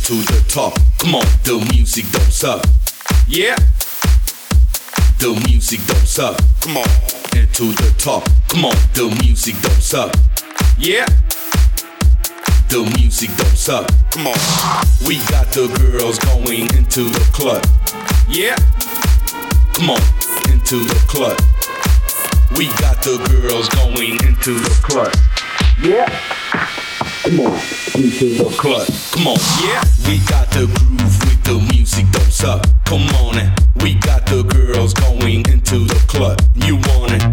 into the top. Come on, the music don't suck. Yeah. The music don't suck. Come on, into the top. Come on, the music don't suck. Yeah. The music don't suck. Come on. We got the girls going into the club. Yeah. Come on, into the club. We got the girls going into the club. Yeah. Come on, into the club. Come on, yeah. We got the groove with the music, don't suck. Come on, and we got the girls going into the club. You want it?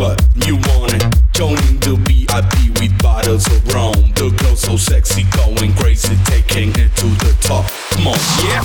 You want it? Joining the VIP with bottles of rum. The girls so sexy, going crazy, taking it to the top. Come on, yeah.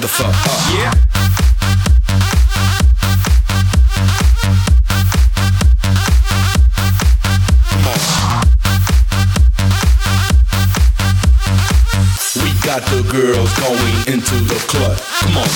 The fuck up. Yeah. Come on. We got the girls going into the club. Come on,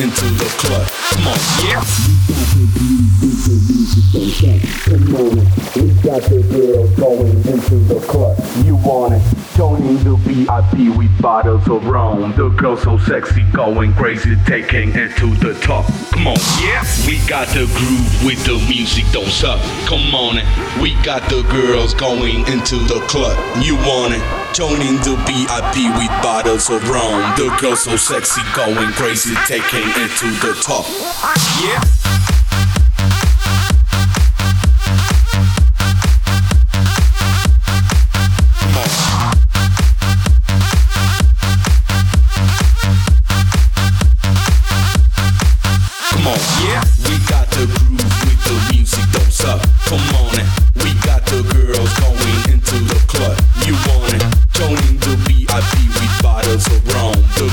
Into the club. Come on, yeah. Come on, we got the girls going into the club. You want it? Joining the VIP with bottles of rum. The girls so sexy, going crazy, taking it to the top. Come on, yeah. We got the groove with the music, don't suck. Come on, it. we got the girls going into the club. You want it? Joining the VIP with bottles of rum. The girls so sexy, going crazy, taking it to the top. Yeah.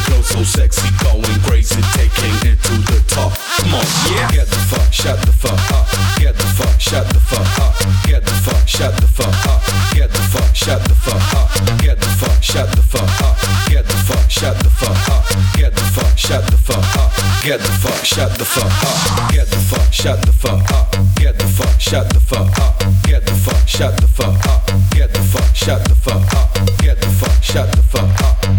Girls so sexy, going crazy, taking it to the top. Come on, yeah. Get the fuck, shut the fuck up. Get the fuck, shut the fuck up. Get the fuck, shut the fuck up. Get the fuck, shut the fuck up. Get the fuck, shut the fuck up. Get the fuck, shut the fuck up. Get the fuck, shut the fuck up. Get the fuck, shut the fuck up. Get the fuck, shut the fuck up. Get the fuck, shut the fuck up. Get the fuck, shut the fuck up. Get the fuck, shut the fuck up. Get the fuck, shut the fuck up.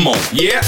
Come on, yeah.